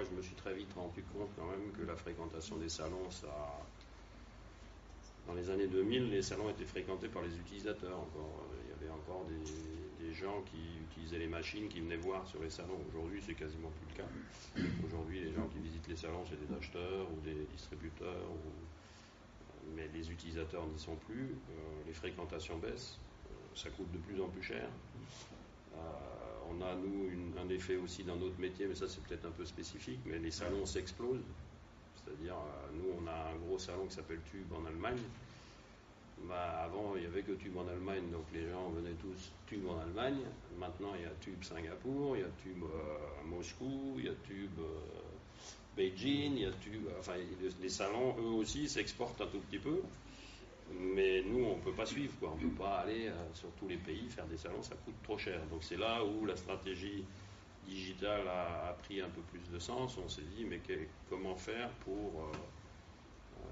moi, je me suis très vite rendu compte quand même que la fréquentation des salons, ça. Dans les années 2000, les salons étaient fréquentés par les utilisateurs encore. Il y avait encore des, gens qui utilisaient les machines, qui venaient voir sur les salons. Aujourd'hui, c'est quasiment plus le cas. Aujourd'hui, les gens qui visitent les salons, c'est des acheteurs ou des distributeurs. Mais les utilisateurs n'y sont plus. Euh, les fréquentations baissent. Euh, ça coûte de plus en plus cher. Euh, on a, nous, un effet aussi dans notre métier, mais ça c'est peut-être un peu spécifique, mais les salons s'explosent. C'est-à-dire, euh, nous, on a un gros salon qui s'appelle Tube en Allemagne. Bah, avant, il n'y avait que Tube en Allemagne, donc les gens venaient tous Tube en Allemagne. Maintenant, il y a Tube Singapour, il y a Tube euh, Moscou, il y a Tube Beijing, il y a Tube. Enfin, les salons, eux aussi, s'exportent un tout petit peu. Mais nous, on ne peut pas suivre, quoi. on ne peut pas aller euh, sur tous les pays faire des salons, ça coûte trop cher. Donc c'est là où la stratégie digitale a, pris un peu plus de sens. On s'est dit, mais comment faire pour euh, euh,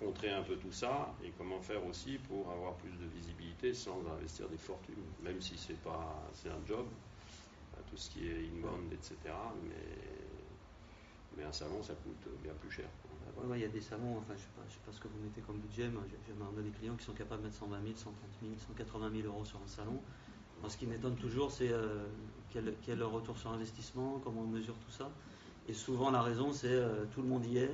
contrer un peu tout ça et comment faire aussi pour avoir plus de visibilité sans investir des fortunes, même si c'est pas c'est un job, tout ce qui est inbound, etc. Mais, mais un salon, ça coûte bien plus cher il y a des salons, enfin, je ne sais, pas ce que vous mettez comme budget. Moi, j'ai des clients qui sont capables de mettre 120 000, 130 000, 180 000 euros sur un salon. ce qui m'étonne toujours, c'est euh, quel, le retour sur investissement, comment on mesure tout ça. Et souvent, la raison, c'est euh, tout le monde y est.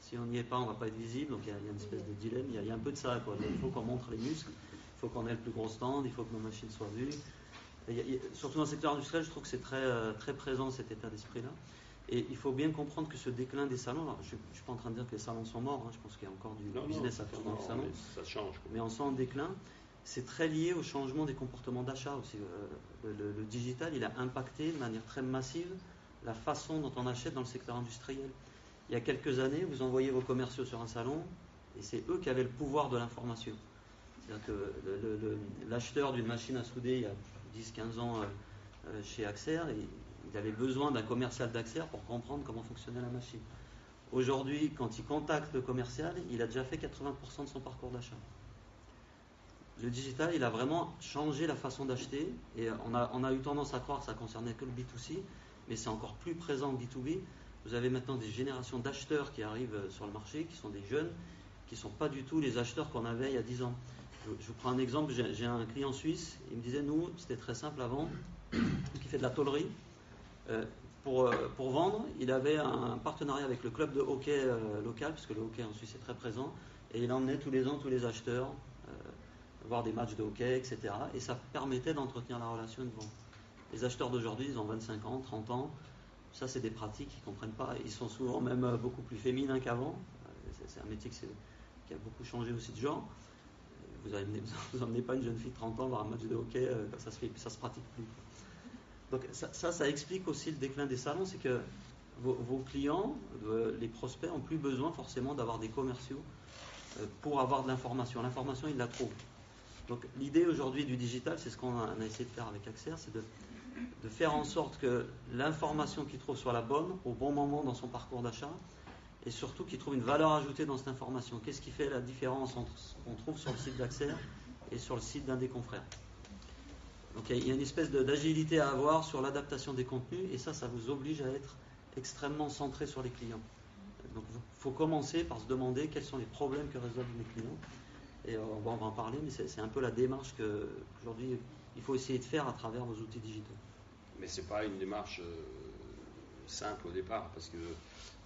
Si on n'y est pas, on ne va pas être visible. Donc, il y, a une espèce de dilemme. Il y, a, un peu de ça. il faut qu'on montre les muscles. Il faut qu'on ait le plus gros stand. Il faut que nos machines soient vues. surtout dans le secteur industriel, je trouve que c'est très, euh, très présent cet état d'esprit-là. Et il faut bien comprendre que ce déclin des salons, je ne suis pas en train de dire que les salons sont morts, hein, je pense qu'il y a encore du business à faire dans les salons. Mais ça change. Mais on sent un déclin. C'est très lié au changement des comportements d'achat aussi. Euh, le, digital, il a impacté de manière très massive la façon dont on achète dans le secteur industriel. Il y a quelques années, vous envoyez vos commerciaux sur un salon et c'est eux qui avaient le pouvoir de l'information. C'est-à-dire que l'acheteur d'une machine à souder il y a 10-15 ans euh, euh, chez Axer, il avait besoin d'un commercial d'Axer pour comprendre comment fonctionnait la machine. Aujourd'hui, quand il contacte le commercial, il a déjà fait 80% de son parcours d'achat. Le digital, il a vraiment changé la façon d'acheter et on a, eu tendance à croire que ça concernait que le B2C, mais c'est encore plus présent en B2B. Vous avez maintenant des générations d'acheteurs qui arrivent sur le marché, qui sont des jeunes, qui ne sont pas du tout les acheteurs qu'on avait il y a 10 ans. Je, vous prends un exemple, j'ai un client suisse, il me disait, nous, c'était très simple avant, qui fait de la tôlerie, pour, euh, pour, vendre, il avait un partenariat avec le club de hockey euh, local, puisque le hockey en Suisse est très présent, et il emmenait tous les ans tous les acheteurs voir des matchs de hockey, etc. Et ça permettait d'entretenir la relation de vente. Les acheteurs d'aujourd'hui, ils ont 25 ans, 30 ans. Ça, c'est des pratiques qu'ils ne comprennent pas. Ils sont souvent même beaucoup plus féminins qu'avant. C'est un métier qui a beaucoup changé aussi de genre. Vous n'emmenez pas une jeune fille de 30 ans voir un match de hockey, ça ça se pratique plus. Donc ça, ça, explique aussi le déclin des salons, c'est que vos, clients, euh, les prospects, ont plus besoin forcément d'avoir des commerciaux euh, pour avoir de l'information. L'information, ils la trouvent. Donc l'idée aujourd'hui du digital, c'est ce qu'on a, essayé de faire avec Axer, c'est de, faire en sorte que l'information qu'il trouve soit la bonne au bon moment dans son parcours d'achat et surtout qu'il trouve une valeur ajoutée dans cette information. Qu'est-ce qui fait la différence entre ce qu'on trouve sur le site d'Axer et sur le site d'un des confrères? Il y a une espèce d'agilité à avoir sur l'adaptation des contenus et ça, ça vous oblige à être extrêmement centré sur les clients. Donc il faut commencer par se demander quels sont les problèmes que résolvent les clients. Et on va, en parler, mais c'est un peu la démarche qu'aujourd'hui il faut essayer de faire à travers vos outils digitaux. Mais ce n'est pas une démarche euh, simple au départ parce que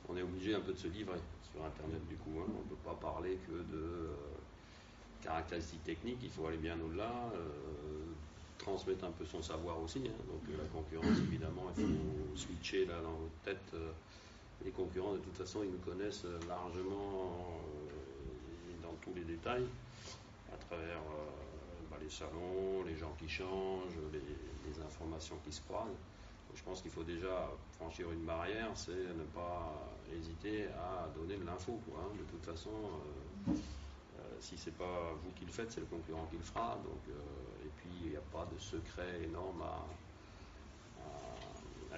on est obligé un peu de se livrer sur Internet du coup. Hein. On ne peut pas parler que de euh, caractéristiques techniques, il faut aller bien au-delà. Euh, transmettre un peu son savoir aussi. Hein. Donc euh, la concurrence, évidemment, il faut switcher là dans votre tête. Euh, les concurrents, de toute façon, ils nous connaissent euh, largement dans tous les détails, à travers bah, les salons, les gens qui changent, les, informations qui se croisent. je pense qu'il faut déjà franchir une barrière, c'est ne pas hésiter à donner de l'info. Hein. De toute façon, si c'est pas vous qui le faites, c'est le concurrent qui le fera. Donc, euh, et puis il n'y a pas de secret énorme à,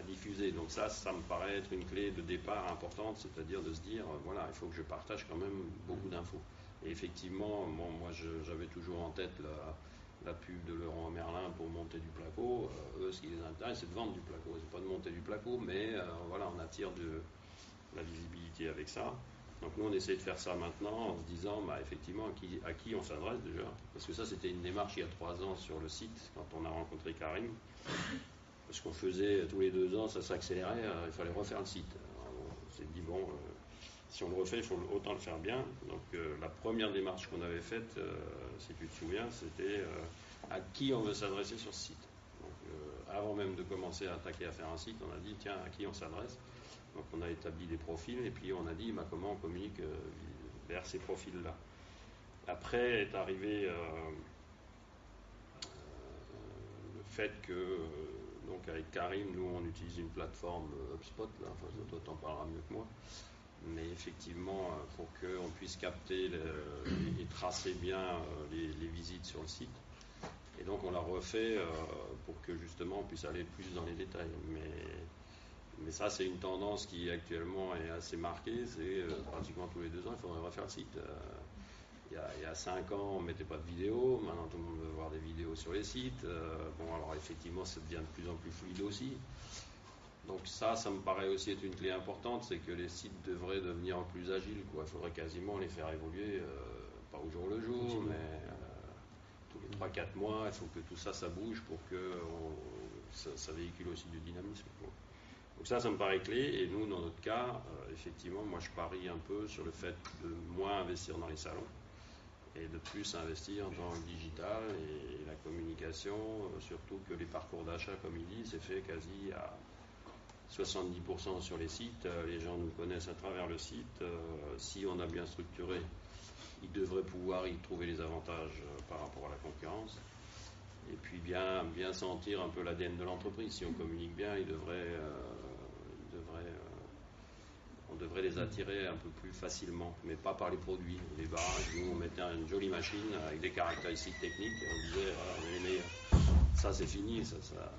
diffuser. Donc ça, ça me paraît être une clé de départ importante, c'est-à-dire de se dire, euh, voilà, il faut que je partage quand même beaucoup d'infos. Et effectivement, moi j'avais toujours en tête la pub de Laurent Merlin pour monter du placo. eux, ce qui les intéresse, c'est de vendre du placo. C'est pas de monter du placo, mais voilà, on attire de la visibilité avec ça. Donc nous, on essaie de faire ça maintenant en se disant, bah, effectivement, à qui, on s'adresse déjà. Parce que ça, c'était une démarche il y a trois ans sur le site, quand on a rencontré Karim. Parce qu'on faisait tous les deux ans, ça s'accélérait, euh, il fallait refaire le site. on s'est dit, bon, euh, si on le refait, il faut autant le faire bien. Donc euh, la première démarche qu'on avait faite, si tu te souviens, c'était à qui on veut s'adresser sur ce site. Avant même de commencer à attaquer à faire un site, on a dit, tiens, à qui on s'adresse donc on a établi des profils et puis on a dit bah, comment on communique euh, vers ces profils-là. Après est arrivé euh, euh, le fait que, donc avec Karim, nous on utilise une plateforme HubSpot, enfin toi t'en parleras mieux que moi, mais effectivement pour qu'on puisse capter et tracer bien les, visites sur le site. Et donc on l'a refait pour que justement on puisse aller plus dans les détails. Mais mais ça, c'est une tendance qui actuellement est assez marquée. C'est euh, pratiquement tous les deux ans, il faudrait refaire le site. Euh, il, y a, cinq ans, on ne mettait pas de vidéos. Maintenant, tout le monde veut voir des vidéos sur les sites. Euh, bon, alors effectivement, ça devient de plus en plus fluide aussi. Donc ça, ça me paraît aussi être une clé importante, c'est que les sites devraient devenir plus agiles. Quoi. Il faudrait quasiment les faire évoluer, pas au jour le jour, mais tous les 3-4 mois, il faut que tout ça, ça bouge pour que ça, véhicule aussi du dynamisme. Donc ça, ça me paraît clé. Et nous, dans notre cas, euh, effectivement, moi, je parie un peu sur le fait de moins investir dans les salons et de plus investir dans le digital et la communication, euh, surtout que les parcours d'achat, comme il dit, c'est fait quasi à 70% sur les sites. Euh, les gens nous connaissent à travers le site. si on a bien structuré, ils devraient pouvoir y trouver les avantages par rapport à la concurrence et puis bien, bien sentir un peu l'ADN de l'entreprise. Si on communique bien, il devrait, on devrait les attirer un peu plus facilement, mais pas par les produits. Les barrages, nous, on mettait une jolie machine avec des caractéristiques techniques et on disait, on est les meilleurs. Ça, c'est fini, ça, ça,